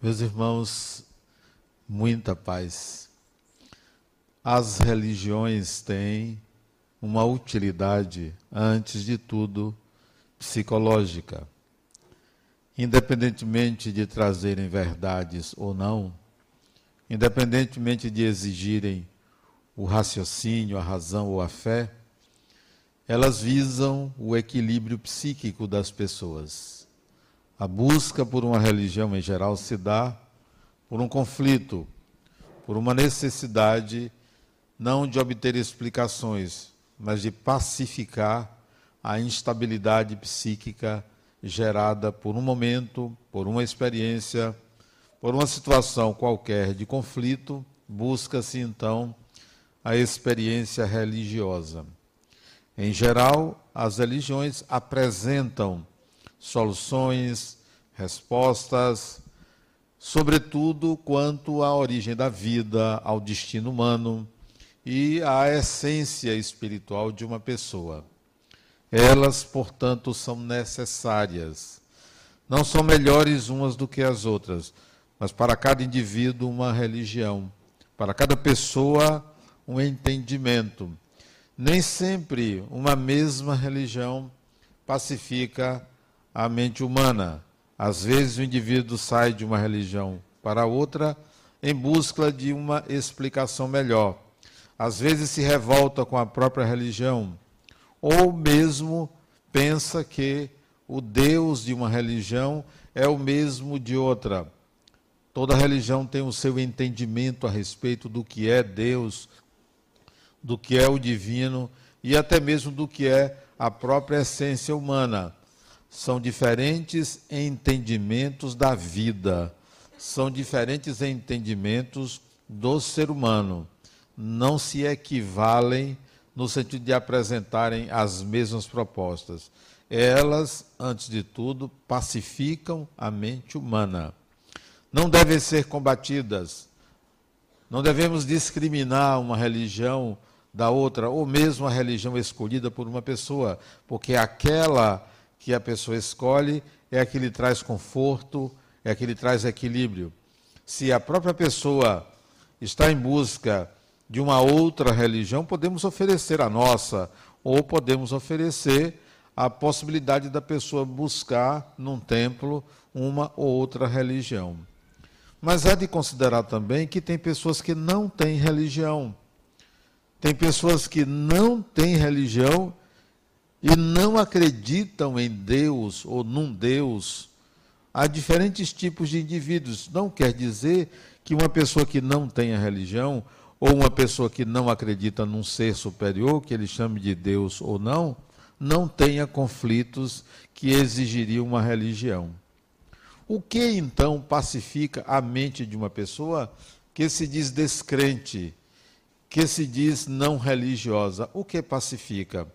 Meus irmãos, muita paz. As religiões têm uma utilidade, antes de tudo, psicológica. Independentemente de trazerem verdades ou não, independentemente de exigirem o raciocínio, a razão ou a fé, elas visam o equilíbrio psíquico das pessoas a busca por uma religião em geral se dá por um conflito, por uma necessidade não de obter explicações, mas de pacificar a instabilidade psíquica gerada por um momento, por uma experiência, por uma situação qualquer de conflito, busca-se então a experiência religiosa. Em geral, as religiões apresentam soluções, respostas, sobretudo quanto à origem da vida, ao destino humano e à essência espiritual de uma pessoa. Elas, portanto, são necessárias. Não são melhores umas do que as outras, mas para cada indivíduo uma religião, para cada pessoa um entendimento. Nem sempre uma mesma religião pacifica a mente humana. Às vezes o indivíduo sai de uma religião para outra em busca de uma explicação melhor. Às vezes se revolta com a própria religião, ou mesmo pensa que o Deus de uma religião é o mesmo de outra. Toda religião tem o seu entendimento a respeito do que é Deus, do que é o divino e até mesmo do que é a própria essência humana são diferentes entendimentos da vida, são diferentes entendimentos do ser humano. Não se equivalem no sentido de apresentarem as mesmas propostas. Elas, antes de tudo, pacificam a mente humana. Não devem ser combatidas. Não devemos discriminar uma religião da outra, ou mesmo a religião escolhida por uma pessoa, porque aquela que a pessoa escolhe é a que lhe traz conforto, é a que lhe traz equilíbrio. Se a própria pessoa está em busca de uma outra religião, podemos oferecer a nossa, ou podemos oferecer a possibilidade da pessoa buscar num templo uma ou outra religião. Mas há de considerar também que tem pessoas que não têm religião. Tem pessoas que não têm religião e não acreditam em Deus ou num Deus, há diferentes tipos de indivíduos. Não quer dizer que uma pessoa que não tenha religião ou uma pessoa que não acredita num ser superior, que ele chame de Deus ou não, não tenha conflitos que exigiriam uma religião. O que então pacifica a mente de uma pessoa que se diz descrente, que se diz não religiosa? O que pacifica?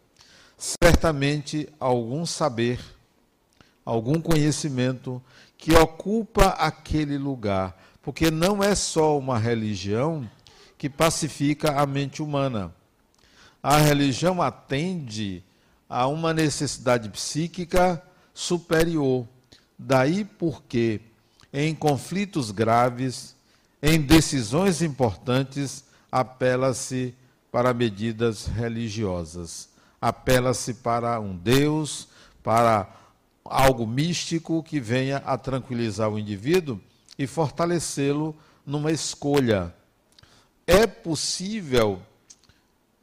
Certamente algum saber, algum conhecimento que ocupa aquele lugar, porque não é só uma religião que pacifica a mente humana. A religião atende a uma necessidade psíquica superior. Daí porque, em conflitos graves, em decisões importantes, apela-se para medidas religiosas apela-se para um Deus, para algo místico que venha a tranquilizar o indivíduo e fortalecê-lo numa escolha. É possível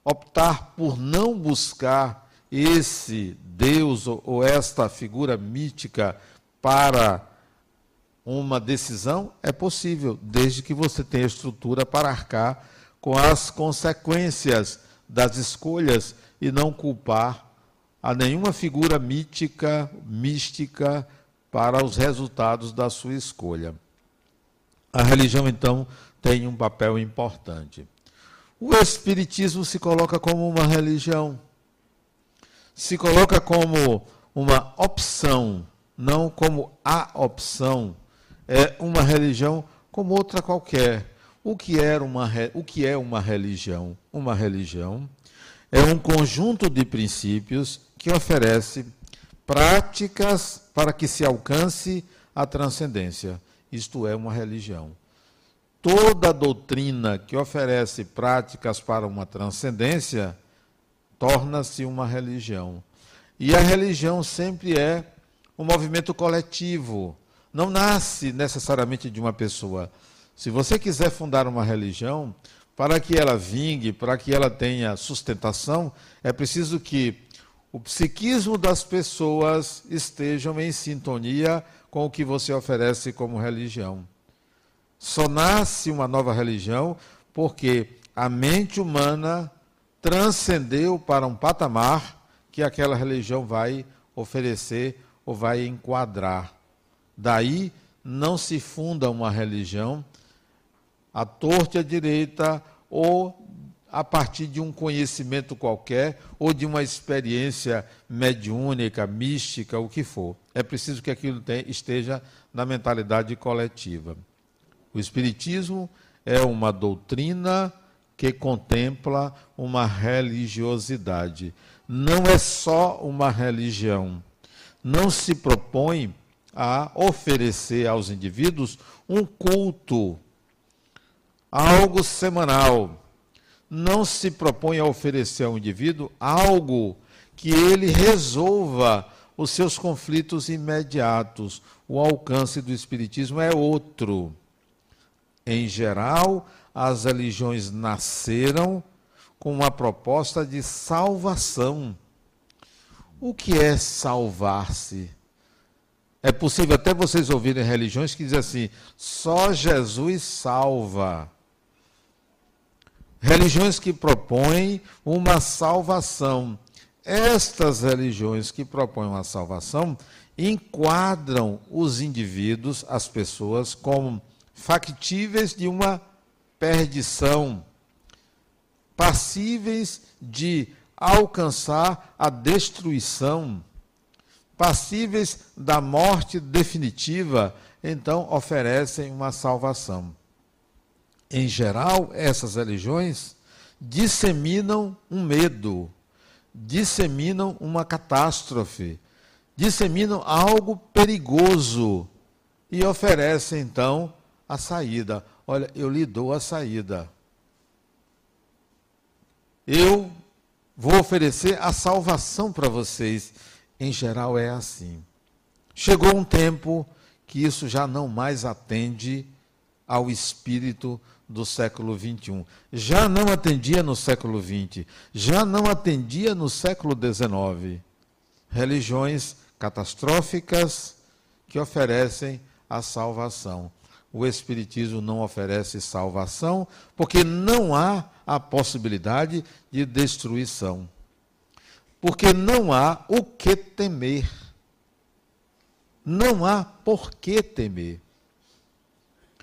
optar por não buscar esse Deus ou esta figura mítica para uma decisão? É possível, desde que você tenha estrutura para arcar com as consequências das escolhas e não culpar a nenhuma figura mítica, mística, para os resultados da sua escolha. A religião, então, tem um papel importante. O Espiritismo se coloca como uma religião, se coloca como uma opção, não como a opção. É uma religião como outra qualquer. O que, era uma, o que é uma religião? Uma religião é um conjunto de princípios que oferece práticas para que se alcance a transcendência. isto é uma religião. Toda doutrina que oferece práticas para uma transcendência torna-se uma religião. E a religião sempre é um movimento coletivo, não nasce necessariamente de uma pessoa. Se você quiser fundar uma religião, para que ela vingue, para que ela tenha sustentação, é preciso que o psiquismo das pessoas estejam em sintonia com o que você oferece como religião. Só nasce uma nova religião porque a mente humana transcendeu para um patamar que aquela religião vai oferecer ou vai enquadrar. Daí não se funda uma religião à torta e à direita ou a partir de um conhecimento qualquer ou de uma experiência mediúnica, mística, o que for. É preciso que aquilo esteja na mentalidade coletiva. O Espiritismo é uma doutrina que contempla uma religiosidade. Não é só uma religião. Não se propõe a oferecer aos indivíduos um culto, algo semanal não se propõe a oferecer ao indivíduo algo que ele resolva os seus conflitos imediatos. O alcance do Espiritismo é outro. Em geral, as religiões nasceram com uma proposta de salvação. O que é salvar-se? É possível até vocês ouvirem religiões que dizem assim: só Jesus salva. Religiões que propõem uma salvação. Estas religiões que propõem uma salvação enquadram os indivíduos, as pessoas, como factíveis de uma perdição, passíveis de alcançar a destruição, passíveis da morte definitiva, então oferecem uma salvação em geral, essas religiões disseminam um medo, disseminam uma catástrofe, disseminam algo perigoso e oferecem então a saída. Olha, eu lhe dou a saída. Eu vou oferecer a salvação para vocês. Em geral é assim. Chegou um tempo que isso já não mais atende ao espírito do século XXI. Já não atendia no século XX, já não atendia no século XIX. Religiões catastróficas que oferecem a salvação. O Espiritismo não oferece salvação porque não há a possibilidade de destruição. Porque não há o que temer. Não há por que temer.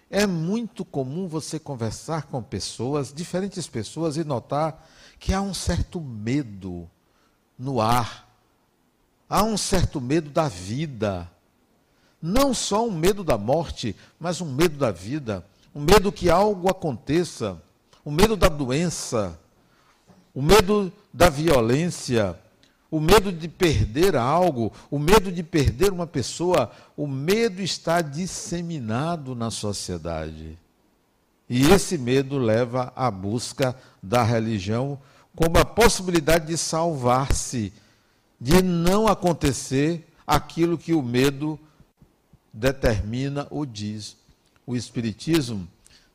É muito comum você conversar com pessoas, diferentes pessoas, e notar que há um certo medo no ar. Há um certo medo da vida. Não só um medo da morte, mas um medo da vida. Um medo que algo aconteça. O um medo da doença. O um medo da violência o medo de perder algo, o medo de perder uma pessoa, o medo está disseminado na sociedade. E esse medo leva à busca da religião como a possibilidade de salvar-se, de não acontecer aquilo que o medo determina ou diz. O Espiritismo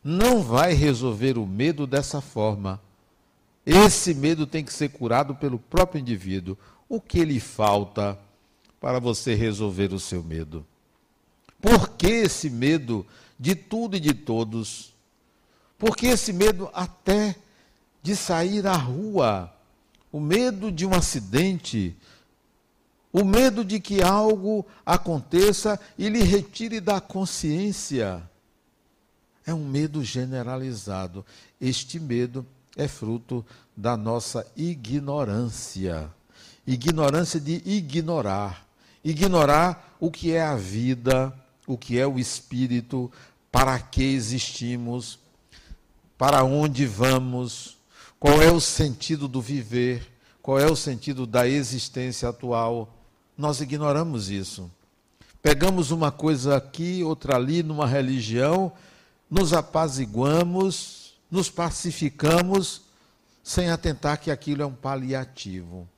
não vai resolver o medo dessa forma esse medo tem que ser curado pelo próprio indivíduo. O que lhe falta para você resolver o seu medo? Por que esse medo de tudo e de todos? Por que esse medo até de sair à rua? O medo de um acidente, o medo de que algo aconteça e lhe retire da consciência. É um medo generalizado. Este medo é fruto da nossa ignorância. Ignorância de ignorar. Ignorar o que é a vida, o que é o espírito, para que existimos, para onde vamos, qual é o sentido do viver, qual é o sentido da existência atual. Nós ignoramos isso. Pegamos uma coisa aqui, outra ali, numa religião, nos apaziguamos, nos pacificamos, sem atentar que aquilo é um paliativo.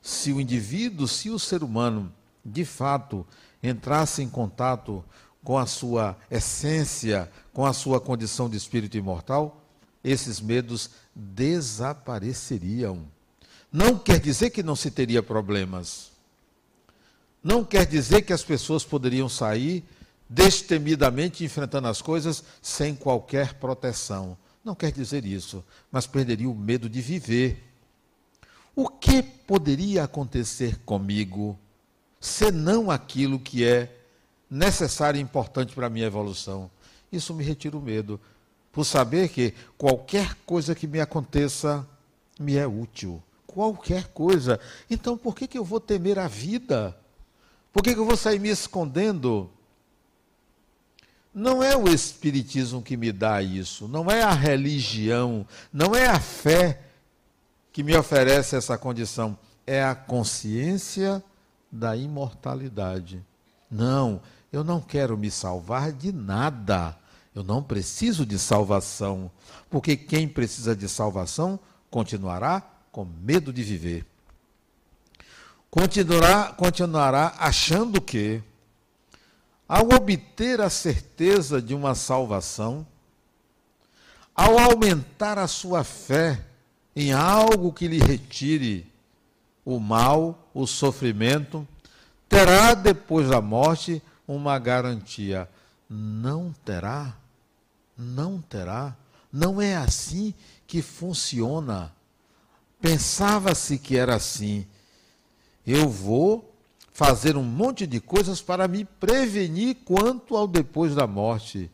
Se o indivíduo, se o ser humano, de fato, entrasse em contato com a sua essência, com a sua condição de espírito imortal, esses medos desapareceriam. Não quer dizer que não se teria problemas. Não quer dizer que as pessoas poderiam sair destemidamente enfrentando as coisas sem qualquer proteção. Não quer dizer isso, mas perderia o medo de viver. O que poderia acontecer comigo senão aquilo que é necessário e importante para a minha evolução? Isso me retira o medo, por saber que qualquer coisa que me aconteça me é útil. Qualquer coisa. Então, por que, que eu vou temer a vida? Por que, que eu vou sair me escondendo? Não é o Espiritismo que me dá isso, não é a religião, não é a fé que me oferece essa condição, é a consciência da imortalidade. Não, eu não quero me salvar de nada. Eu não preciso de salvação, porque quem precisa de salvação continuará com medo de viver. Continuará, continuará achando que ao obter a certeza de uma salvação, ao aumentar a sua fé em algo que lhe retire o mal, o sofrimento, terá depois da morte uma garantia. Não terá, não terá. Não é assim que funciona. Pensava-se que era assim. Eu vou fazer um monte de coisas para me prevenir quanto ao depois da morte.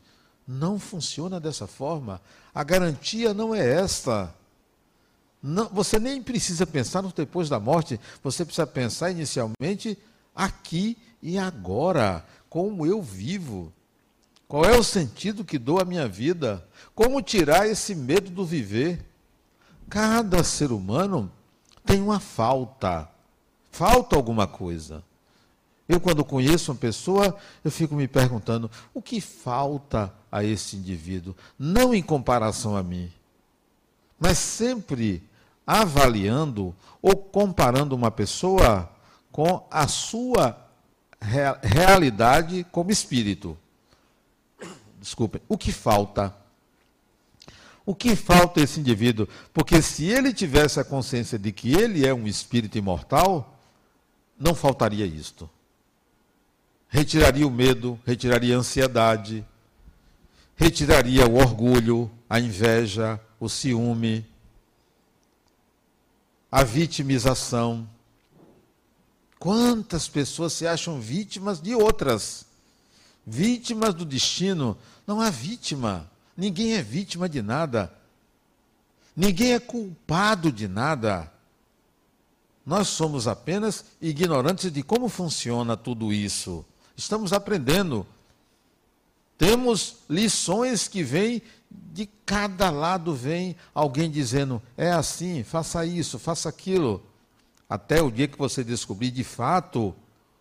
Não funciona dessa forma. A garantia não é esta. Não, você nem precisa pensar no depois da morte, você precisa pensar inicialmente aqui e agora, como eu vivo. Qual é o sentido que dou à minha vida? Como tirar esse medo do viver? Cada ser humano tem uma falta. Falta alguma coisa. Eu, quando conheço uma pessoa, eu fico me perguntando o que falta a esse indivíduo, não em comparação a mim, mas sempre avaliando ou comparando uma pessoa com a sua realidade como espírito. Desculpem, o que falta? O que falta a esse indivíduo? Porque se ele tivesse a consciência de que ele é um espírito imortal, não faltaria isto retiraria o medo, retiraria a ansiedade, retiraria o orgulho, a inveja, o ciúme, a vitimização. Quantas pessoas se acham vítimas de outras? Vítimas do destino. Não há vítima. Ninguém é vítima de nada. Ninguém é culpado de nada. Nós somos apenas ignorantes de como funciona tudo isso. Estamos aprendendo. Temos lições que vêm de cada lado vem alguém dizendo: é assim, faça isso, faça aquilo. Até o dia que você descobrir de fato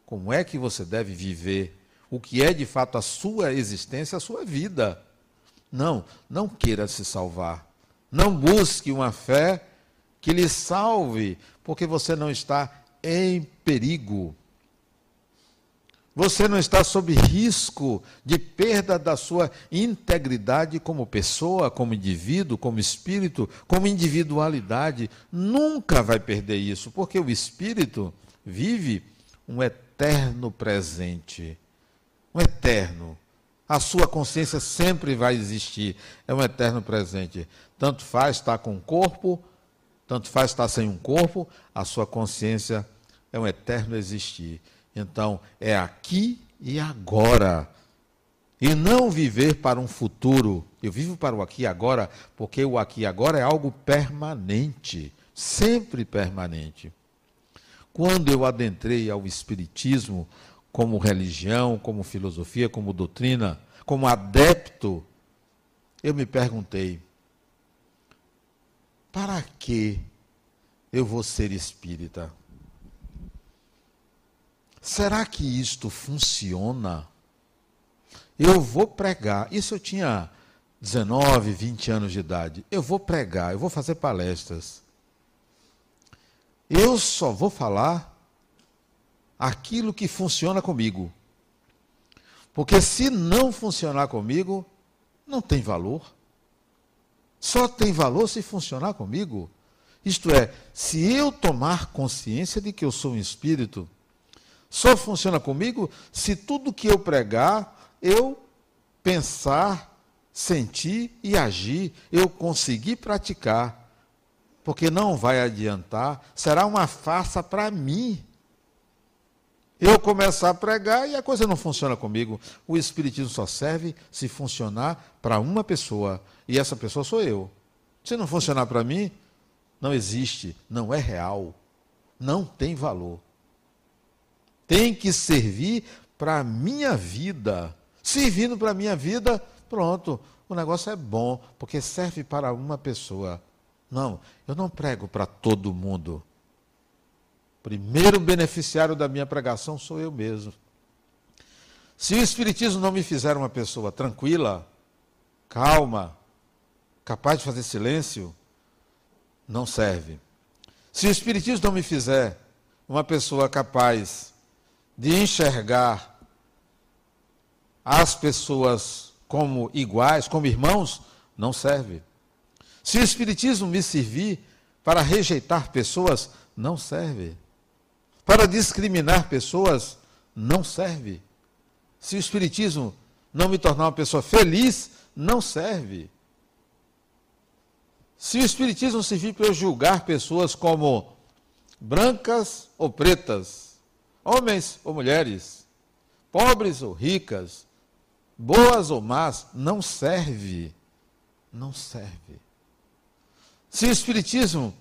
como é que você deve viver, o que é de fato a sua existência, a sua vida. Não, não queira se salvar. Não busque uma fé que lhe salve, porque você não está em perigo. Você não está sob risco de perda da sua integridade como pessoa, como indivíduo, como espírito, como individualidade. Nunca vai perder isso, porque o espírito vive um eterno presente. Um eterno. A sua consciência sempre vai existir. É um eterno presente. Tanto faz estar com o corpo, tanto faz estar sem um corpo, a sua consciência é um eterno existir. Então, é aqui e agora. E não viver para um futuro. Eu vivo para o aqui e agora, porque o aqui e agora é algo permanente, sempre permanente. Quando eu adentrei ao Espiritismo como religião, como filosofia, como doutrina, como adepto, eu me perguntei: para que eu vou ser espírita? Será que isto funciona? Eu vou pregar. Isso eu tinha 19, 20 anos de idade. Eu vou pregar, eu vou fazer palestras. Eu só vou falar aquilo que funciona comigo. Porque se não funcionar comigo, não tem valor. Só tem valor se funcionar comigo. Isto é, se eu tomar consciência de que eu sou um espírito, só funciona comigo se tudo que eu pregar, eu pensar, sentir e agir, eu conseguir praticar. Porque não vai adiantar, será uma farsa para mim. Eu começar a pregar e a coisa não funciona comigo. O Espiritismo só serve se funcionar para uma pessoa. E essa pessoa sou eu. Se não funcionar para mim, não existe, não é real, não tem valor. Tem que servir para a minha vida. Servindo para a minha vida, pronto, o negócio é bom, porque serve para uma pessoa. Não, eu não prego para todo mundo. Primeiro beneficiário da minha pregação sou eu mesmo. Se o Espiritismo não me fizer uma pessoa tranquila, calma, capaz de fazer silêncio, não serve. Se o Espiritismo não me fizer uma pessoa capaz de enxergar as pessoas como iguais, como irmãos, não serve. Se o Espiritismo me servir para rejeitar pessoas, não serve. Para discriminar pessoas, não serve. Se o Espiritismo não me tornar uma pessoa feliz, não serve. Se o Espiritismo servir para eu julgar pessoas como brancas ou pretas, homens ou mulheres, pobres ou ricas, boas ou más, não serve. Não serve. Se o Espiritismo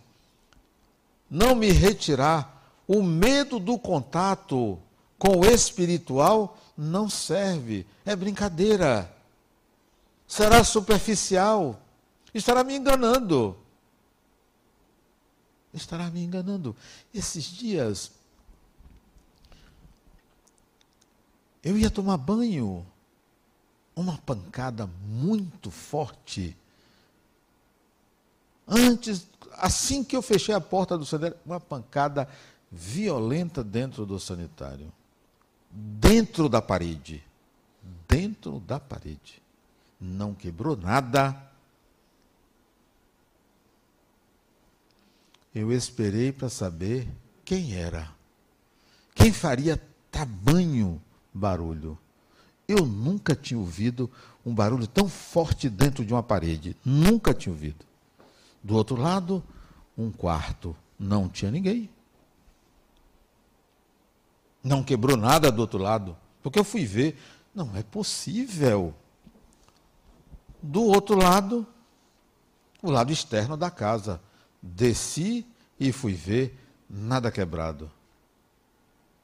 não me retirar o medo do contato com o espiritual, não serve. É brincadeira. Será superficial estará me enganando. Estará me enganando. Esses dias, eu ia tomar banho, uma pancada muito forte. Antes, assim que eu fechei a porta do sanitário, uma pancada violenta dentro do sanitário. Dentro da parede. Dentro da parede. Não quebrou nada, eu esperei para saber quem era. Quem faria tamanho barulho? Eu nunca tinha ouvido um barulho tão forte dentro de uma parede. Nunca tinha ouvido. Do outro lado, um quarto. Não tinha ninguém. Não quebrou nada do outro lado. Porque eu fui ver. Não é possível. Do outro lado, o lado externo da casa. Desci e fui ver, nada quebrado.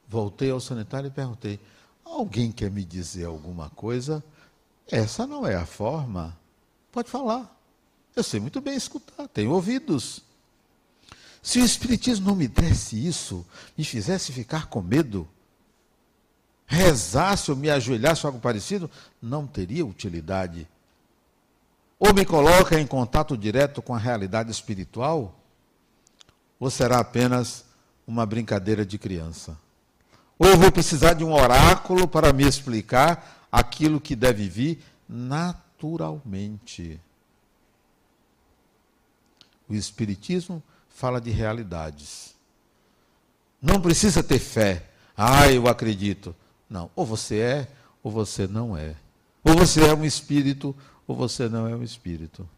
Voltei ao sanitário e perguntei: alguém quer me dizer alguma coisa? Essa não é a forma. Pode falar. Eu sei muito bem escutar, tenho ouvidos. Se o Espiritismo não me desse isso, me fizesse ficar com medo, rezasse ou me ajoelhasse algo parecido, não teria utilidade. Ou me coloca em contato direto com a realidade espiritual, ou será apenas uma brincadeira de criança? Ou eu vou precisar de um oráculo para me explicar aquilo que deve vir naturalmente? O Espiritismo fala de realidades. Não precisa ter fé. Ah, eu acredito. Não. Ou você é, ou você não é. Ou você é um espírito, ou você não é um espírito.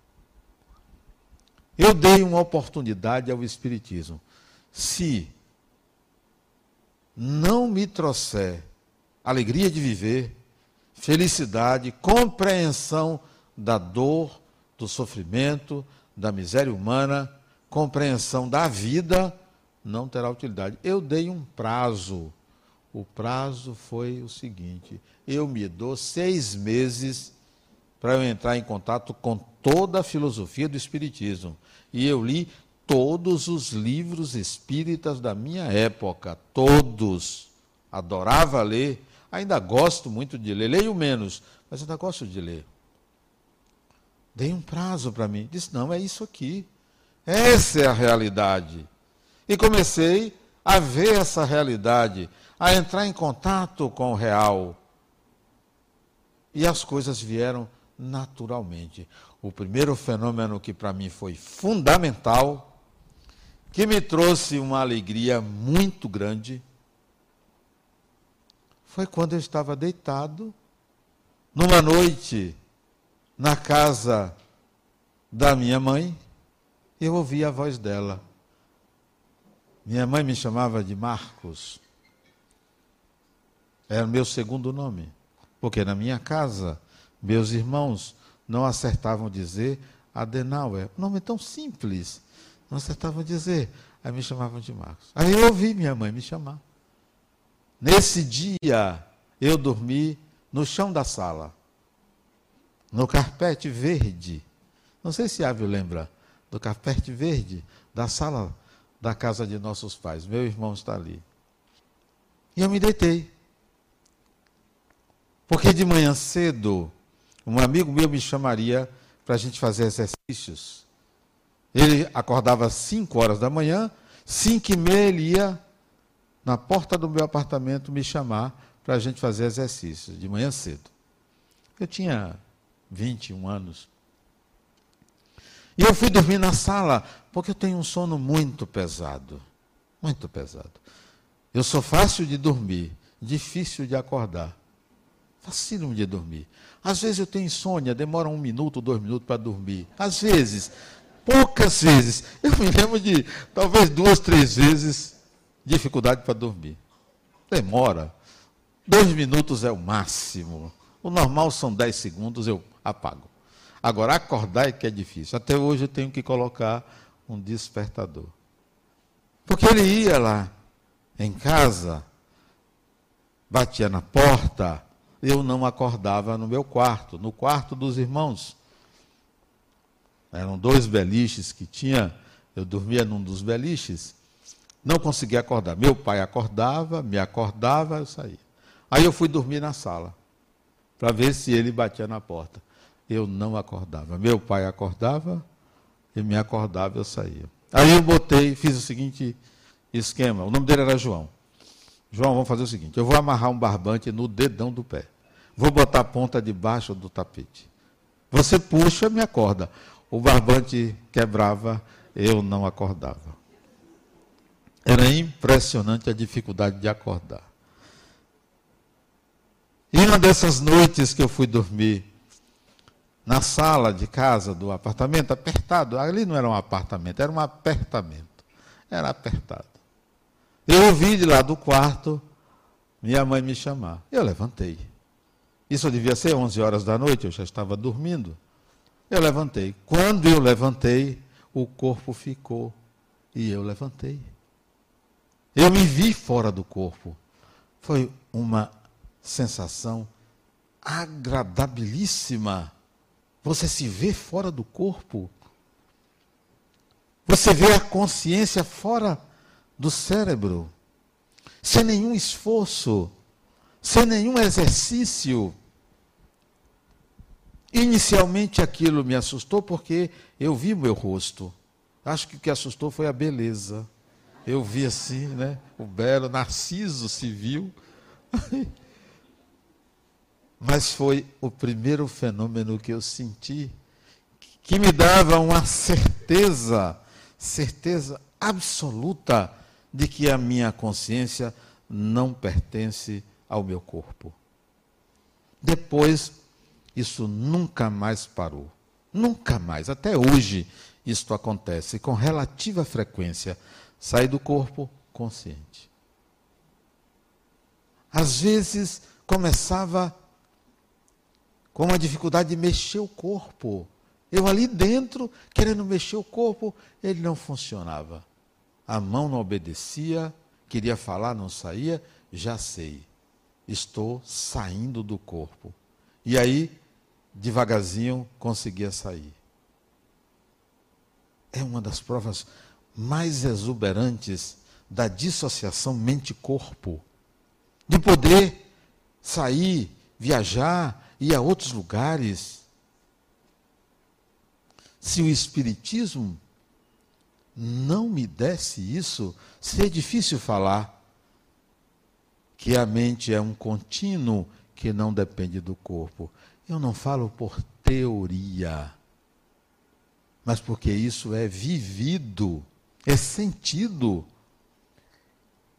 Eu dei uma oportunidade ao Espiritismo. Se não me trouxer alegria de viver, felicidade, compreensão da dor, do sofrimento, da miséria humana, compreensão da vida, não terá utilidade. Eu dei um prazo. O prazo foi o seguinte: eu me dou seis meses para eu entrar em contato com toda a filosofia do Espiritismo. E eu li todos os livros espíritas da minha época, todos, adorava ler, ainda gosto muito de ler, leio menos, mas ainda gosto de ler. Dei um prazo para mim, disse: não, é isso aqui. Essa é a realidade. E comecei a ver essa realidade, a entrar em contato com o real. E as coisas vieram naturalmente. O primeiro fenômeno que para mim foi fundamental, que me trouxe uma alegria muito grande, foi quando eu estava deitado, numa noite, na casa da minha mãe, eu ouvi a voz dela. Minha mãe me chamava de Marcos. Era o meu segundo nome. Porque na minha casa, meus irmãos não acertavam dizer Adenauer. Nome tão simples. Não acertavam dizer. Aí me chamavam de Marcos. Aí eu ouvi minha mãe me chamar. Nesse dia, eu dormi no chão da sala, no carpete verde. Não sei se Ávio lembra do carpete verde da sala da casa de nossos pais. Meu irmão está ali. E eu me deitei. Porque de manhã cedo, um amigo meu me chamaria para a gente fazer exercícios. Ele acordava às 5 horas da manhã, 5 e meia ele ia na porta do meu apartamento me chamar para a gente fazer exercícios de manhã cedo. Eu tinha 21 anos. E eu fui dormir na sala, porque eu tenho um sono muito pesado. Muito pesado. Eu sou fácil de dormir, difícil de acordar. Facílimo de dormir. Às vezes eu tenho insônia, demora um minuto, dois minutos para dormir. Às vezes, poucas vezes. Eu me lembro de talvez duas, três vezes dificuldade para dormir. Demora. Dois minutos é o máximo. O normal são dez segundos, eu apago. Agora, acordar é que é difícil. Até hoje eu tenho que colocar um despertador. Porque ele ia lá em casa, batia na porta, eu não acordava no meu quarto, no quarto dos irmãos. Eram dois beliches que tinha, eu dormia num dos beliches. Não conseguia acordar. Meu pai acordava, me acordava, eu saía. Aí eu fui dormir na sala, para ver se ele batia na porta. Eu não acordava. Meu pai acordava, ele me acordava, eu saía. Aí eu botei, fiz o seguinte esquema. O nome dele era João. João, vamos fazer o seguinte: eu vou amarrar um barbante no dedão do pé. Vou botar a ponta debaixo do tapete. Você puxa, me acorda. O barbante quebrava, eu não acordava. Era impressionante a dificuldade de acordar. E uma dessas noites que eu fui dormir na sala de casa do apartamento, apertado, ali não era um apartamento, era um apertamento. Era apertado. Eu ouvi de lá do quarto minha mãe me chamar. Eu levantei. Isso devia ser 11 horas da noite, eu já estava dormindo. Eu levantei. Quando eu levantei, o corpo ficou e eu levantei. Eu me vi fora do corpo. Foi uma sensação agradabilíssima. Você se vê fora do corpo. Você vê a consciência fora do cérebro. Sem nenhum esforço, sem nenhum exercício. Inicialmente aquilo me assustou porque eu vi meu rosto. Acho que o que assustou foi a beleza. Eu vi assim, né? O belo Narciso se viu. Mas foi o primeiro fenômeno que eu senti que me dava uma certeza, certeza absoluta de que a minha consciência não pertence ao meu corpo. Depois, isso nunca mais parou. Nunca mais. Até hoje, isto acontece com relativa frequência sair do corpo consciente. Às vezes começava com uma dificuldade de mexer o corpo. Eu ali dentro, querendo mexer o corpo, ele não funcionava. A mão não obedecia, queria falar, não saía, já sei. Estou saindo do corpo. E aí, devagarzinho, conseguia sair. É uma das provas mais exuberantes da dissociação mente-corpo. de poder sair, viajar, ir a outros lugares. Se o Espiritismo não me desse isso, seria difícil falar que a mente é um contínuo que não depende do corpo. Eu não falo por teoria, mas porque isso é vivido, é sentido.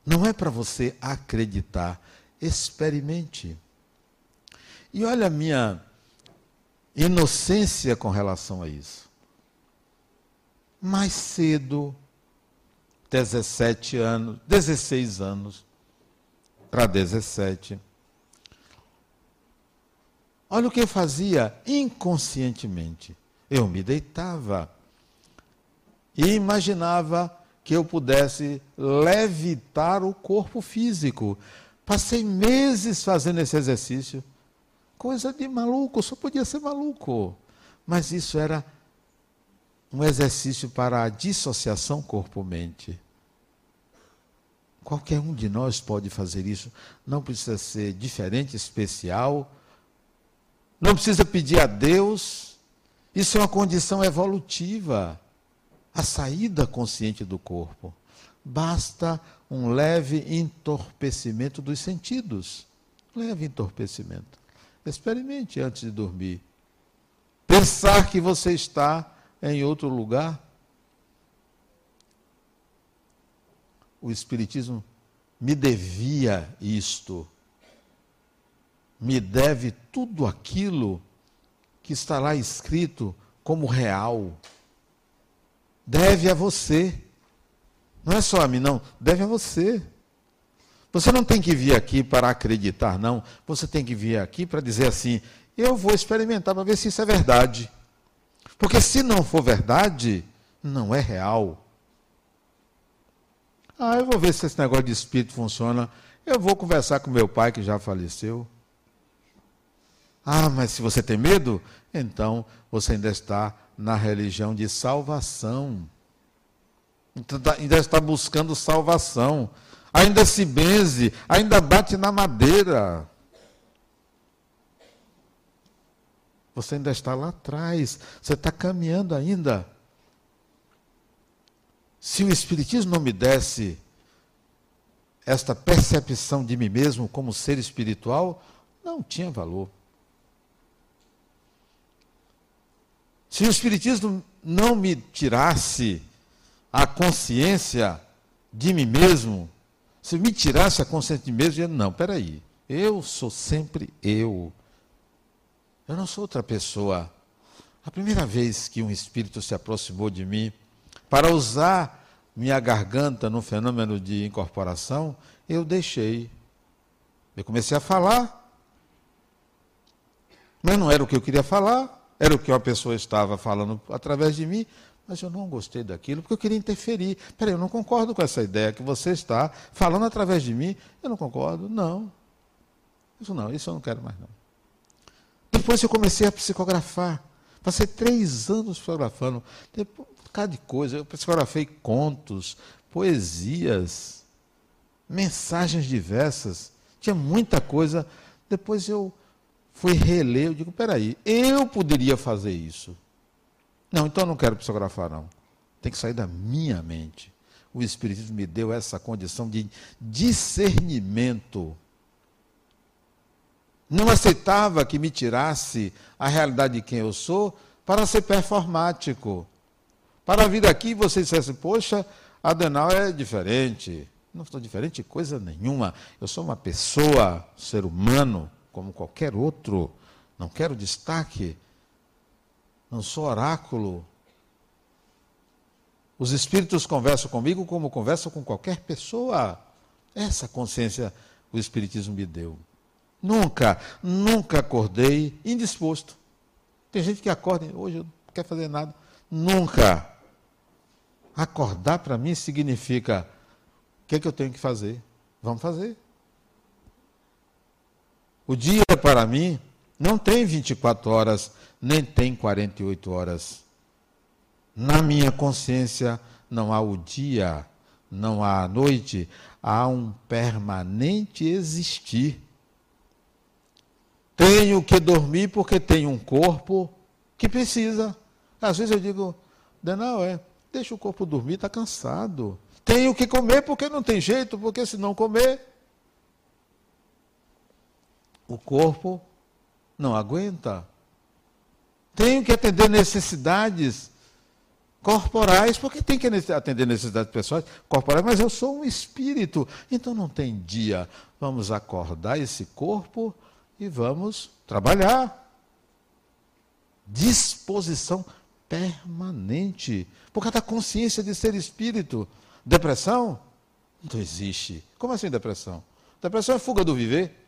Não é para você acreditar, experimente. E olha a minha inocência com relação a isso. Mais cedo, 17 anos, 16 anos para 17. Olha o que eu fazia inconscientemente. Eu me deitava e imaginava que eu pudesse levitar o corpo físico. Passei meses fazendo esse exercício. Coisa de maluco, só podia ser maluco. Mas isso era um exercício para a dissociação corpo-mente. Qualquer um de nós pode fazer isso. Não precisa ser diferente, especial. Não precisa pedir a Deus. Isso é uma condição evolutiva a saída consciente do corpo. Basta um leve entorpecimento dos sentidos. Leve entorpecimento. Experimente antes de dormir. Pensar que você está em outro lugar. O Espiritismo me devia isto. Me deve tudo aquilo que está lá escrito como real deve a você. Não é só a mim, não. Deve a você. Você não tem que vir aqui para acreditar, não. Você tem que vir aqui para dizer assim: eu vou experimentar para ver se isso é verdade. Porque se não for verdade, não é real. Ah, eu vou ver se esse negócio de espírito funciona. Eu vou conversar com meu pai que já faleceu. Ah, mas se você tem medo, então você ainda está na religião de salvação. Então, tá, ainda está buscando salvação. Ainda se benze, ainda bate na madeira. Você ainda está lá atrás. Você está caminhando ainda. Se o Espiritismo não me desse esta percepção de mim mesmo como ser espiritual, não tinha valor. Se o Espiritismo não me tirasse a consciência de mim mesmo, se me tirasse a consciência de mim mesmo, eu não, peraí, eu sou sempre eu. Eu não sou outra pessoa. A primeira vez que um espírito se aproximou de mim para usar minha garganta no fenômeno de incorporação, eu deixei. Eu comecei a falar, mas não era o que eu queria falar. Era o que uma pessoa estava falando através de mim, mas eu não gostei daquilo porque eu queria interferir. Peraí, eu não concordo com essa ideia que você está falando através de mim. Eu não concordo, não. Isso não, isso eu não quero mais não. Depois eu comecei a psicografar. Passei três anos psicografando. Depois, um bocado de coisa. Eu psicografei contos, poesias, mensagens diversas. Tinha muita coisa. Depois eu fui reler, eu digo, peraí, eu poderia fazer isso. Não, então eu não quero psicografar, não. Tem que sair da minha mente. O Espiritismo me deu essa condição de discernimento. Não aceitava que me tirasse a realidade de quem eu sou para ser performático. Para vir aqui e você dissesse, poxa, Adenal é diferente. Não estou diferente coisa nenhuma. Eu sou uma pessoa, ser humano, como qualquer outro. Não quero destaque. Não sou oráculo. Os espíritos conversam comigo como conversam com qualquer pessoa. Essa consciência o Espiritismo me deu. Nunca, nunca acordei indisposto. Tem gente que acorda, hoje eu não quero fazer nada. Nunca. Acordar para mim significa: o que é que eu tenho que fazer? Vamos fazer. O dia para mim não tem 24 horas, nem tem 48 horas. Na minha consciência não há o dia, não há noite, há um permanente existir. Tenho que dormir porque tenho um corpo que precisa. Às vezes eu digo, não, é, deixa o corpo dormir, está cansado. Tenho que comer porque não tem jeito, porque se não comer, o corpo não aguenta. Tenho que atender necessidades corporais, porque tem que atender necessidades pessoais corporais, mas eu sou um espírito, então não tem dia. Vamos acordar esse corpo e vamos trabalhar. Disposição permanente, por causa da consciência de ser espírito. Depressão? Não existe. Como assim depressão? Depressão é fuga do viver.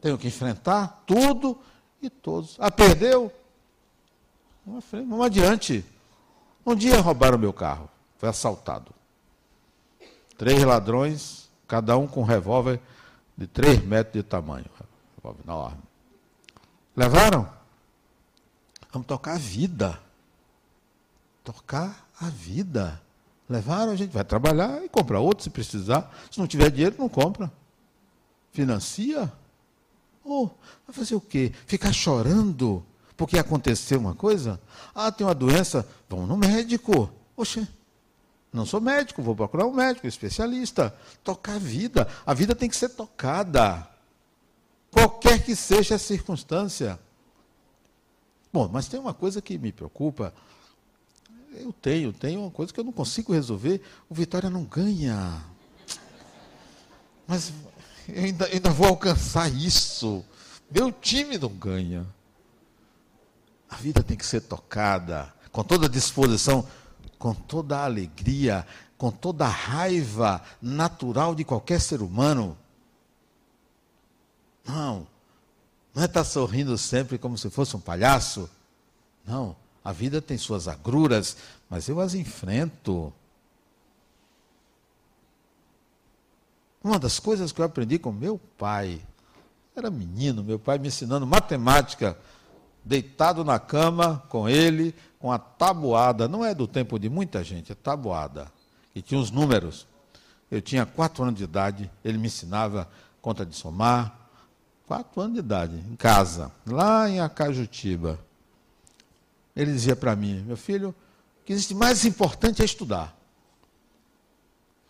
Tenho que enfrentar tudo e todos. Ah, perdeu? Vamos, frente, adiante. Um dia roubaram meu carro. Foi assaltado. Três ladrões, cada um com um revólver de três metros de tamanho. Revólver arma. Levaram? Vamos tocar a vida. Tocar a vida. Levaram, a gente vai trabalhar e comprar outro se precisar. Se não tiver dinheiro, não compra. Financia. Oh, vai fazer o quê? Ficar chorando porque aconteceu uma coisa? Ah, tem uma doença, vamos no médico. Oxe, não sou médico, vou procurar um médico, especialista. Tocar a vida. A vida tem que ser tocada. Qualquer que seja a circunstância. Bom, mas tem uma coisa que me preocupa. Eu tenho, tenho uma coisa que eu não consigo resolver. O Vitória não ganha. Mas eu ainda, ainda vou alcançar isso. Meu time não ganha. A vida tem que ser tocada com toda disposição, com toda a alegria, com toda a raiva natural de qualquer ser humano. Não, não é estar sorrindo sempre como se fosse um palhaço. Não, a vida tem suas agruras, mas eu as enfrento. Uma das coisas que eu aprendi com meu pai, era menino, meu pai me ensinando matemática deitado na cama com ele, com a tabuada, não é do tempo de muita gente, é tabuada, e tinha os números. Eu tinha quatro anos de idade, ele me ensinava conta de somar, quatro anos de idade, em casa, lá em Acajutiba. Ele dizia para mim, meu filho, o que existe mais importante é estudar.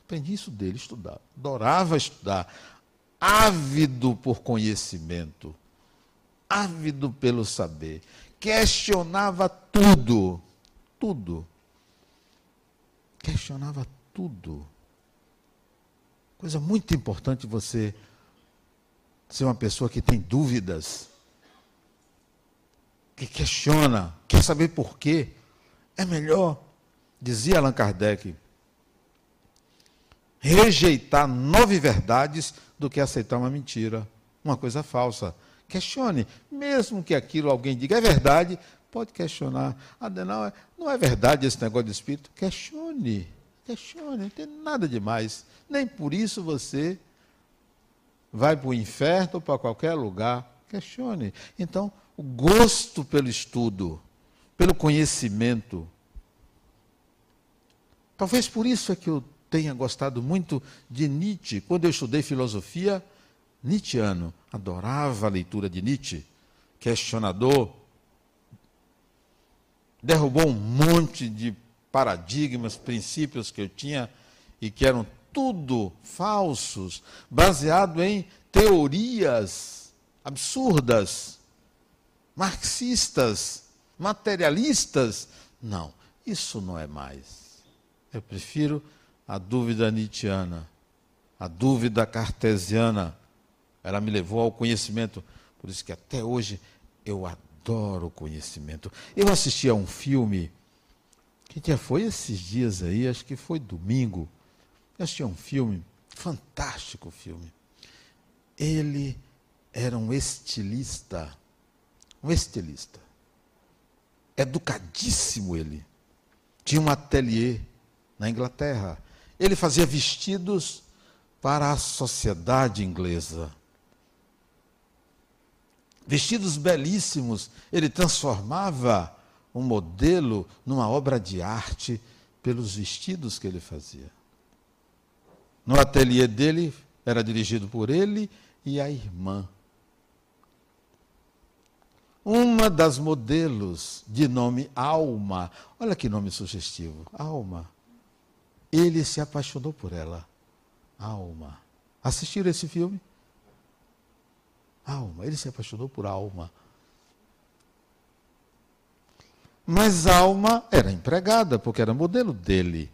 Aprendi isso dele, estudar. Adorava estudar, ávido por conhecimento ávido pelo saber, questionava tudo, tudo. Questionava tudo. Coisa muito importante você ser uma pessoa que tem dúvidas, que questiona, quer saber por quê. É melhor, dizia Allan Kardec, rejeitar nove verdades do que aceitar uma mentira, uma coisa falsa. Questione. Mesmo que aquilo alguém diga é verdade, pode questionar. Ah, não, não é verdade esse negócio de espírito? Questione. Questione. Não tem nada demais. Nem por isso você vai para o inferno ou para qualquer lugar. Questione. Então, o gosto pelo estudo, pelo conhecimento. Talvez por isso é que eu tenha gostado muito de Nietzsche. Quando eu estudei filosofia, Nietzscheano, adorava a leitura de Nietzsche, questionador, derrubou um monte de paradigmas, princípios que eu tinha e que eram tudo falsos, baseado em teorias absurdas, marxistas, materialistas. Não, isso não é mais. Eu prefiro a dúvida nietzschiana, a dúvida cartesiana, ela me levou ao conhecimento. Por isso que até hoje eu adoro conhecimento. Eu assisti a um filme, que dia foi esses dias aí, acho que foi domingo. Eu assisti a um filme, fantástico filme. Ele era um estilista, um estilista. Educadíssimo ele. Tinha um ateliê na Inglaterra. Ele fazia vestidos para a sociedade inglesa vestidos belíssimos, ele transformava um modelo numa obra de arte pelos vestidos que ele fazia. No ateliê dele, era dirigido por ele e a irmã. Uma das modelos de nome Alma, olha que nome sugestivo, Alma. Ele se apaixonou por ela. Alma. Assistiram esse filme? Alma. Ele se apaixonou por Alma. Mas Alma era empregada, porque era modelo dele.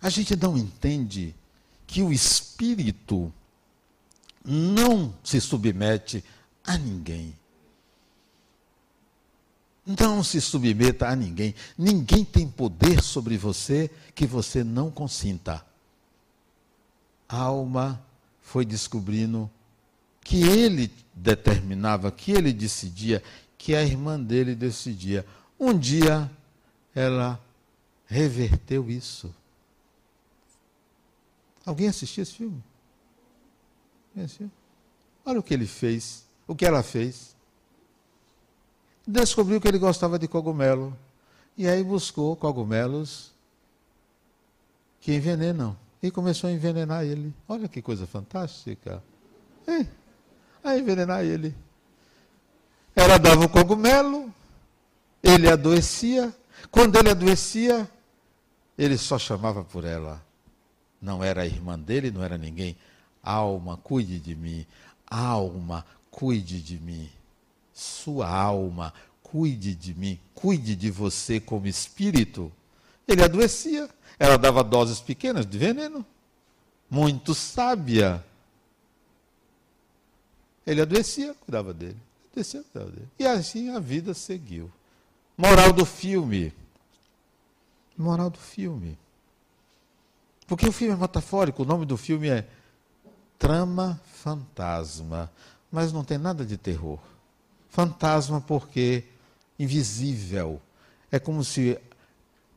A gente não entende que o espírito não se submete a ninguém. Não se submeta a ninguém. Ninguém tem poder sobre você que você não consinta. A alma foi descobrindo que ele determinava, que ele decidia, que a irmã dele decidia. Um dia ela reverteu isso. Alguém assistiu esse filme? Olha o que ele fez, o que ela fez. Descobriu que ele gostava de cogumelo. E aí buscou cogumelos que envenenam. E começou a envenenar ele. Olha que coisa fantástica. A envenenar ele. Ela dava o cogumelo, ele adoecia. Quando ele adoecia, ele só chamava por ela. Não era a irmã dele, não era ninguém. Alma, cuide de mim. Alma, cuide de mim. Sua alma, cuide de mim. Cuide de você como espírito. Ele adoecia. Ela dava doses pequenas de veneno. Muito sábia. Ele adoecia, cuidava dele. Adoecia, cuidava dele. E assim a vida seguiu. Moral do filme. Moral do filme. Porque o filme é metafórico, o nome do filme é Trama Fantasma. Mas não tem nada de terror. Fantasma porque invisível. É como se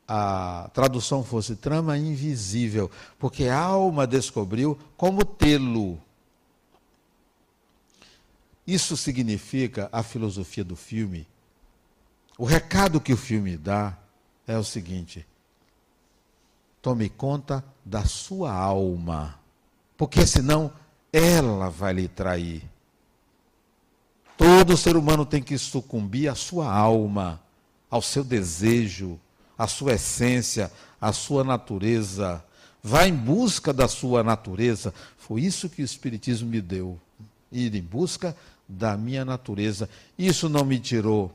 a tradução fosse trama invisível, porque a alma descobriu como tê-lo. Isso significa a filosofia do filme o recado que o filme dá é o seguinte: tome conta da sua alma, porque senão ela vai lhe trair. Todo ser humano tem que sucumbir à sua alma, ao seu desejo, à sua essência, à sua natureza. Vá em busca da sua natureza. Foi isso que o Espiritismo me deu. Ir em busca da minha natureza. Isso não me tirou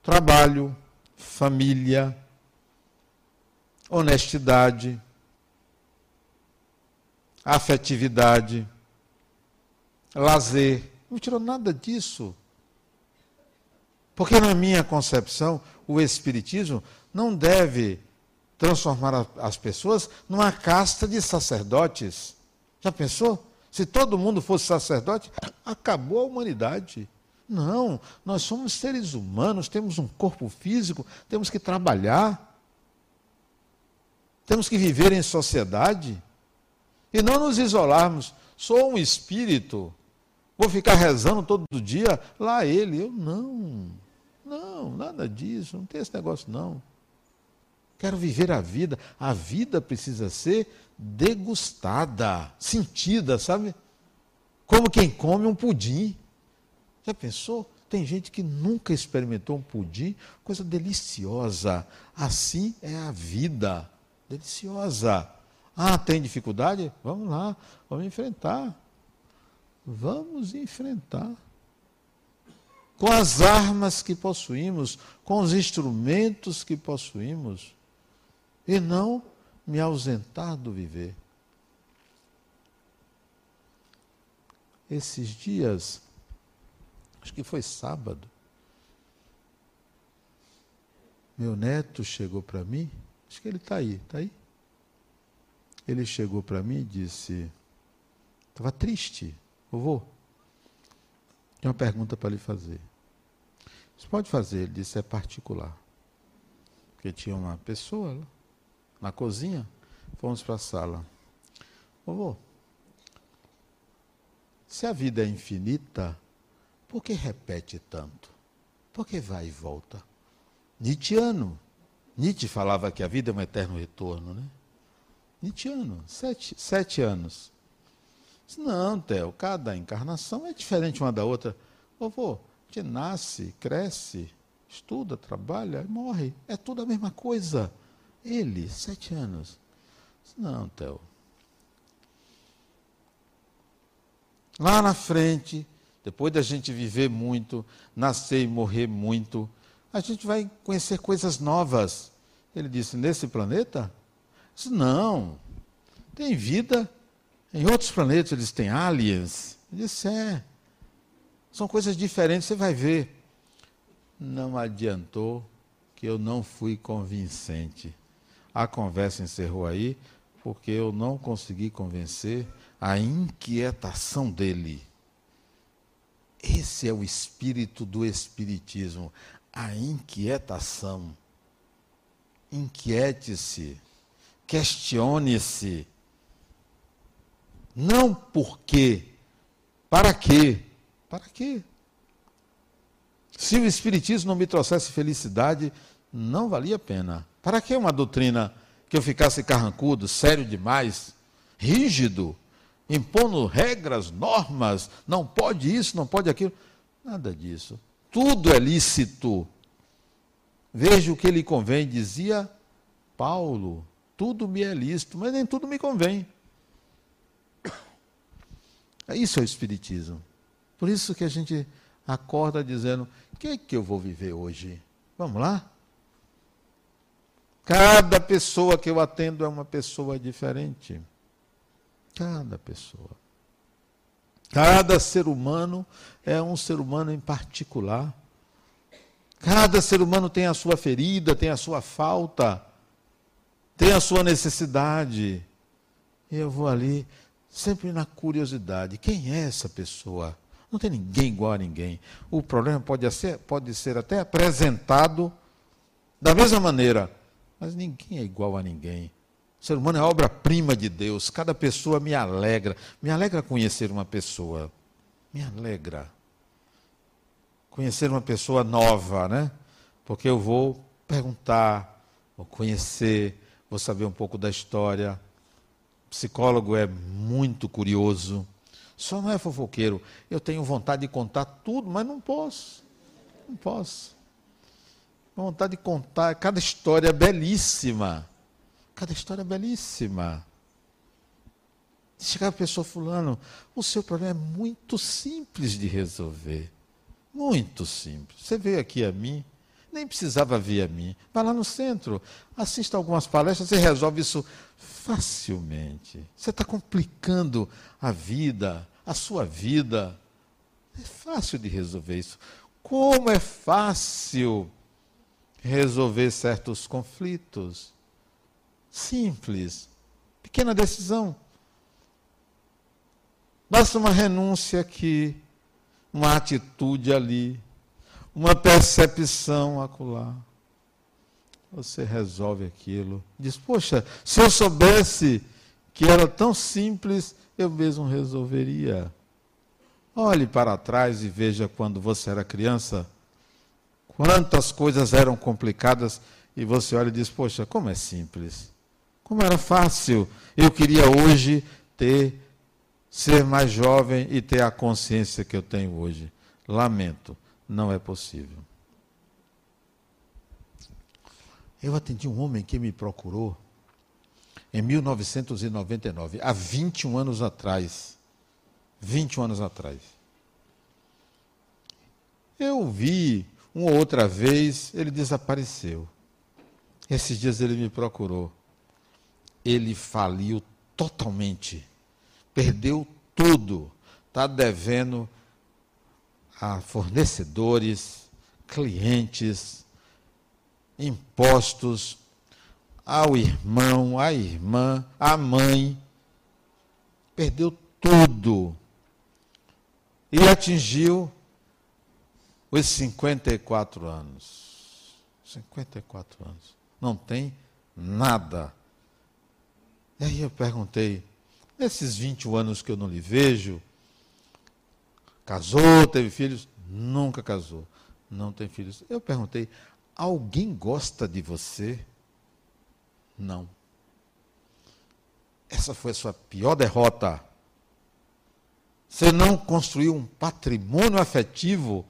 trabalho, família, honestidade, afetividade, lazer. Não tirou nada disso. Porque, na minha concepção, o Espiritismo não deve transformar as pessoas numa casta de sacerdotes. Já pensou? Se todo mundo fosse sacerdote, acabou a humanidade. Não, nós somos seres humanos, temos um corpo físico, temos que trabalhar, temos que viver em sociedade e não nos isolarmos. Sou um espírito, vou ficar rezando todo dia, lá ele. Eu não, não, nada disso, não tem esse negócio não. Quero viver a vida. A vida precisa ser degustada, sentida, sabe? Como quem come um pudim. Já pensou? Tem gente que nunca experimentou um pudim, coisa deliciosa. Assim é a vida, deliciosa. Ah, tem dificuldade? Vamos lá, vamos enfrentar. Vamos enfrentar. Com as armas que possuímos, com os instrumentos que possuímos, e não me ausentar do viver. Esses dias, acho que foi sábado. Meu neto chegou para mim, acho que ele está aí, está aí? Ele chegou para mim e disse, estava triste, vovô, tem uma pergunta para lhe fazer. Você pode fazer, ele disse, é particular. Porque tinha uma pessoa lá, na cozinha, fomos para a sala. Vovô, se a vida é infinita, por que repete tanto? Por que vai e volta? Nietzscheano. Nietzsche falava que a vida é um eterno retorno, né? Nietzscheano, sete, sete anos. Não, Theo, cada encarnação é diferente uma da outra. Vovô, gente nasce, cresce, estuda, trabalha, morre. É tudo a mesma coisa. Ele, sete anos. Não, Theo. Lá na frente, depois da gente viver muito, nascer e morrer muito, a gente vai conhecer coisas novas. Ele disse: nesse planeta? Disse, não. Tem vida em outros planetas, eles têm aliens. Ele disse: é. São coisas diferentes, você vai ver. Não adiantou que eu não fui convincente. A conversa encerrou aí, porque eu não consegui convencer a inquietação dele. Esse é o espírito do Espiritismo, a inquietação. Inquiete-se, questione-se. Não por quê, para quê? Para quê? Se o Espiritismo não me trouxesse felicidade, não valia a pena. Para que uma doutrina que eu ficasse carrancudo, sério demais, rígido, impondo regras, normas, não pode isso, não pode aquilo. Nada disso. Tudo é lícito. Veja o que lhe convém, dizia Paulo. Tudo me é lícito, mas nem tudo me convém. Isso é o Espiritismo. Por isso que a gente acorda dizendo: o que é que eu vou viver hoje? Vamos lá? Cada pessoa que eu atendo é uma pessoa diferente. Cada pessoa. Cada ser humano é um ser humano em particular. Cada ser humano tem a sua ferida, tem a sua falta, tem a sua necessidade. E eu vou ali, sempre na curiosidade: quem é essa pessoa? Não tem ninguém igual a ninguém. O problema pode ser, pode ser até apresentado da mesma maneira, mas ninguém é igual a ninguém. O ser humano é obra-prima de Deus. Cada pessoa me alegra. Me alegra conhecer uma pessoa. Me alegra. Conhecer uma pessoa nova, né? Porque eu vou perguntar, vou conhecer, vou saber um pouco da história. Psicólogo é muito curioso. Só não é fofoqueiro. Eu tenho vontade de contar tudo, mas não posso. Não posso. Vontade de contar cada história é belíssima. Cada história é belíssima. Chegar a pessoa fulano, o seu problema é muito simples de resolver. Muito simples. Você veio aqui a mim, nem precisava vir a mim. Vai lá no centro, assista algumas palestras e resolve isso facilmente. Você está complicando a vida, a sua vida. É fácil de resolver isso. Como é fácil resolver certos conflitos. Simples. Pequena decisão. Basta uma renúncia aqui, uma atitude ali, uma percepção acolá. Você resolve aquilo. Diz, poxa, se eu soubesse que era tão simples, eu mesmo resolveria. Olhe para trás e veja quando você era criança, quantas coisas eram complicadas, e você olha e diz, poxa, como é simples. Como era fácil. Eu queria hoje ter, ser mais jovem e ter a consciência que eu tenho hoje. Lamento, não é possível. Eu atendi um homem que me procurou em 1999, há 21 anos atrás. 21 anos atrás. Eu vi uma outra vez, ele desapareceu. Esses dias ele me procurou ele faliu totalmente. Perdeu tudo. Está devendo a fornecedores, clientes, impostos, ao irmão, à irmã, à mãe. Perdeu tudo. E atingiu os 54 anos. 54 anos. Não tem nada e aí eu perguntei, nesses 21 anos que eu não lhe vejo, casou, teve filhos? Nunca casou, não tem filhos. Eu perguntei, Alguém gosta de você? Não. Essa foi a sua pior derrota. Você não construiu um patrimônio afetivo,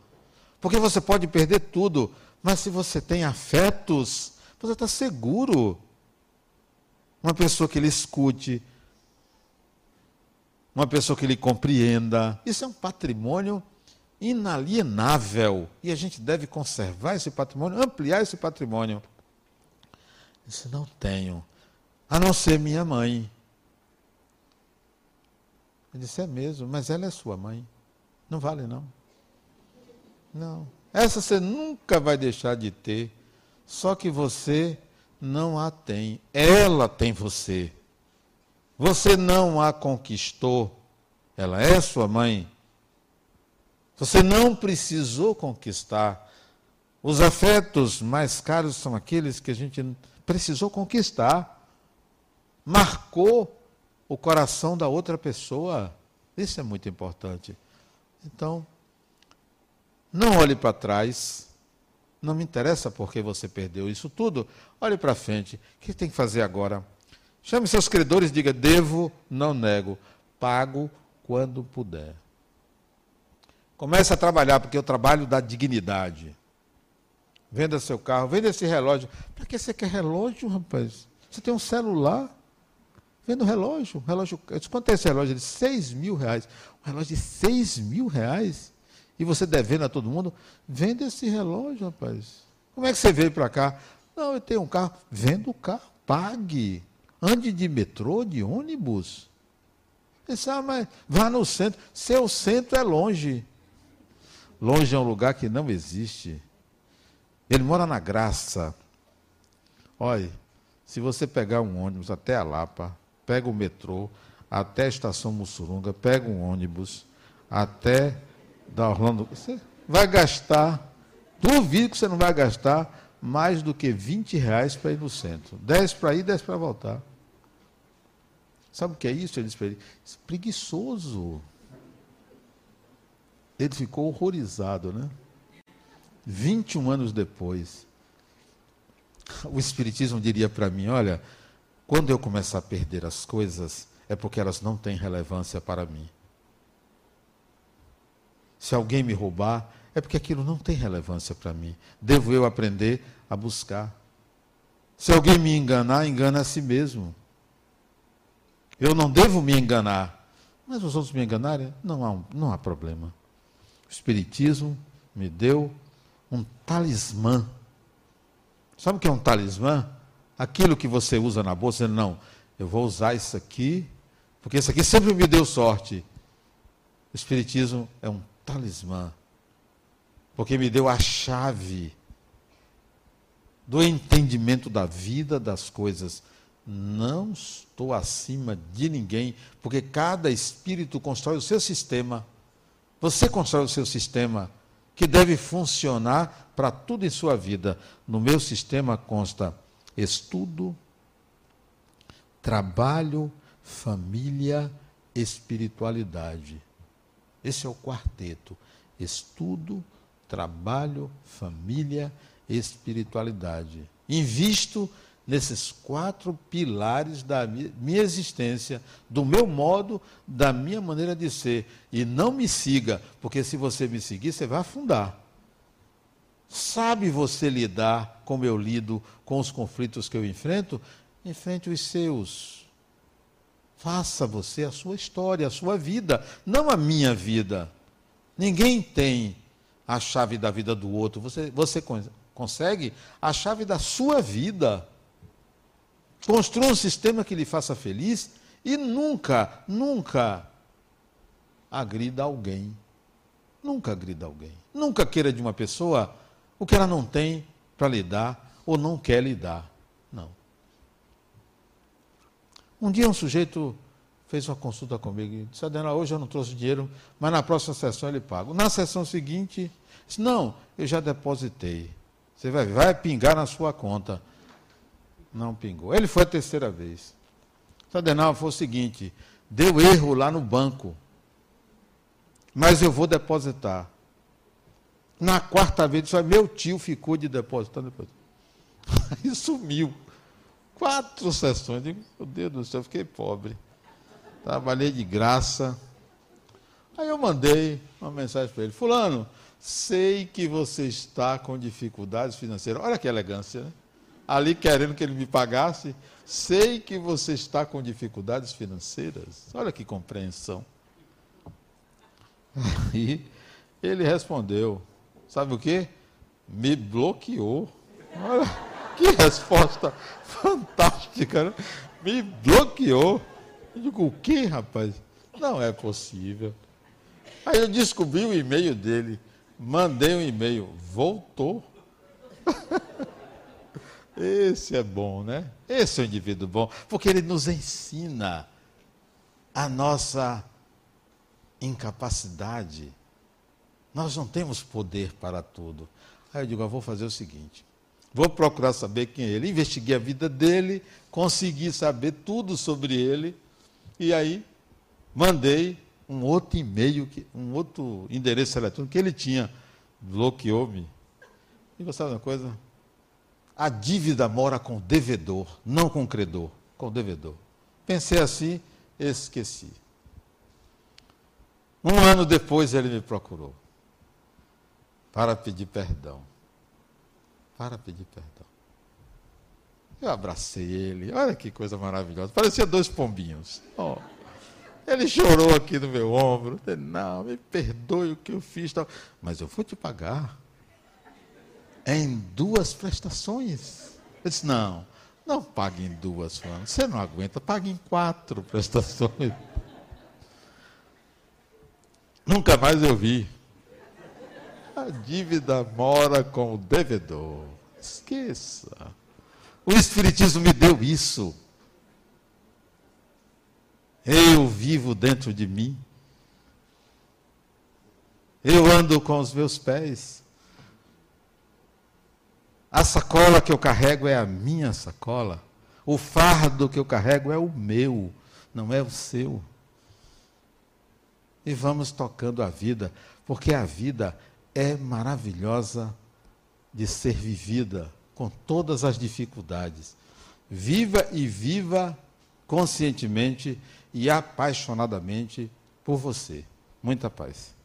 porque você pode perder tudo, mas se você tem afetos, você está seguro. Uma pessoa que lhe escute, uma pessoa que lhe compreenda, isso é um patrimônio inalienável. E a gente deve conservar esse patrimônio, ampliar esse patrimônio. Disse, não tenho, a não ser minha mãe. Ele disse, é mesmo, mas ela é sua mãe. Não vale, não. Não. Essa você nunca vai deixar de ter, só que você não a tem. Ela tem você. Você não a conquistou. Ela é sua mãe. Você não precisou conquistar. Os afetos mais caros são aqueles que a gente precisou conquistar. Marcou o coração da outra pessoa. Isso é muito importante. Então, não olhe para trás. Não me interessa porque você perdeu isso tudo. Olhe para frente. O que tem que fazer agora? Chame seus credores e diga: devo, não nego. Pago quando puder. Comece a trabalhar, porque o trabalho dá dignidade. Venda seu carro, venda esse relógio. Para que você quer relógio, rapaz? Você tem um celular? Venda o um relógio. Um relógio. Quanto é esse relógio? De 6 mil reais. Um relógio de 6 mil reais? E você devendo a todo mundo? Venda esse relógio, rapaz. Como é que você veio para cá? Não, eu tenho um carro. Venda o carro. Pague. Ande de metrô, de ônibus. Você ah, mas vá no centro. Seu centro é longe. Longe é um lugar que não existe. Ele mora na graça. Olha, se você pegar um ônibus até a Lapa, pega o metrô até a estação Mussurunga, pega um ônibus até da Orlando, você vai gastar, duvido que você não vai gastar mais do que 20 reais para ir no centro. 10 para ir, 10 para voltar. Sabe o que é isso? Ele disse para ele, preguiçoso. Ele ficou horrorizado, né? 21 anos depois, o Espiritismo diria para mim: olha, quando eu começar a perder as coisas, é porque elas não têm relevância para mim. Se alguém me roubar, é porque aquilo não tem relevância para mim. Devo eu aprender a buscar. Se alguém me enganar, engana a si mesmo. Eu não devo me enganar. Mas os outros me enganarem, não há, não há problema. O Espiritismo me deu um talismã. Sabe o que é um talismã? Aquilo que você usa na bolsa, não, eu vou usar isso aqui, porque isso aqui sempre me deu sorte. O Espiritismo é um talismã, porque me deu a chave do entendimento da vida, das coisas. Não estou acima de ninguém, porque cada espírito constrói o seu sistema. Você constrói o seu sistema que deve funcionar para tudo em sua vida. No meu sistema consta estudo, trabalho, família, espiritualidade. Esse é o quarteto: estudo, trabalho, família, espiritualidade. Invisto nesses quatro pilares da minha existência, do meu modo, da minha maneira de ser. E não me siga, porque se você me seguir, você vai afundar. Sabe você lidar como eu lido com os conflitos que eu enfrento? Enfrente os seus. Faça você a sua história, a sua vida, não a minha vida. Ninguém tem a chave da vida do outro. Você, você consegue a chave da sua vida. Construa um sistema que lhe faça feliz e nunca, nunca agrida alguém. Nunca agrida alguém. Nunca queira de uma pessoa o que ela não tem para lhe dar ou não quer lhe dar. Não. Um dia um sujeito fez uma consulta comigo e disse, Adena, hoje eu não trouxe dinheiro, mas na próxima sessão ele paga. Na sessão seguinte, disse, não, eu já depositei. Você vai, vai pingar na sua conta. Não pingou. Ele foi a terceira vez. Sadenal foi o seguinte: deu erro lá no banco. Mas eu vou depositar. Na quarta vez, disse, meu tio ficou de depois. Aí sumiu. Quatro sessões. Digo, meu Deus do céu, fiquei pobre. Trabalhei de graça. Aí eu mandei uma mensagem para ele: Fulano, sei que você está com dificuldades financeiras. Olha que elegância, né? Ali querendo que ele me pagasse. Sei que você está com dificuldades financeiras. Olha que compreensão. Aí ele respondeu: Sabe o que? Me bloqueou. Olha que resposta fantástica, né? Me bloqueou. Eu digo: O que, rapaz? Não é possível. Aí eu descobri o e-mail dele. Mandei um e-mail. Voltou. Esse é bom, né? Esse é um indivíduo bom, porque ele nos ensina a nossa incapacidade. Nós não temos poder para tudo. Aí eu digo, eu vou fazer o seguinte: vou procurar saber quem é ele. Investiguei a vida dele, consegui saber tudo sobre ele, e aí mandei um outro e-mail, um outro endereço eletrônico que ele tinha. Bloqueou-me. E você sabe uma coisa? A dívida mora com o devedor, não com o credor, com o devedor. Pensei assim, esqueci. Um ano depois ele me procurou para pedir perdão. Para pedir perdão. Eu abracei ele, olha que coisa maravilhosa. Parecia dois pombinhos. Oh. Ele chorou aqui no meu ombro. Não, me perdoe o que eu fiz. Mas eu vou te pagar em duas prestações. Eu disse, não, não pague em duas, Você não aguenta, pague em quatro prestações. Nunca mais eu vi. A dívida mora com o devedor. Esqueça. O Espiritismo me deu isso. Eu vivo dentro de mim. Eu ando com os meus pés. A sacola que eu carrego é a minha sacola. O fardo que eu carrego é o meu, não é o seu. E vamos tocando a vida, porque a vida é maravilhosa de ser vivida com todas as dificuldades. Viva e viva conscientemente e apaixonadamente por você. Muita paz.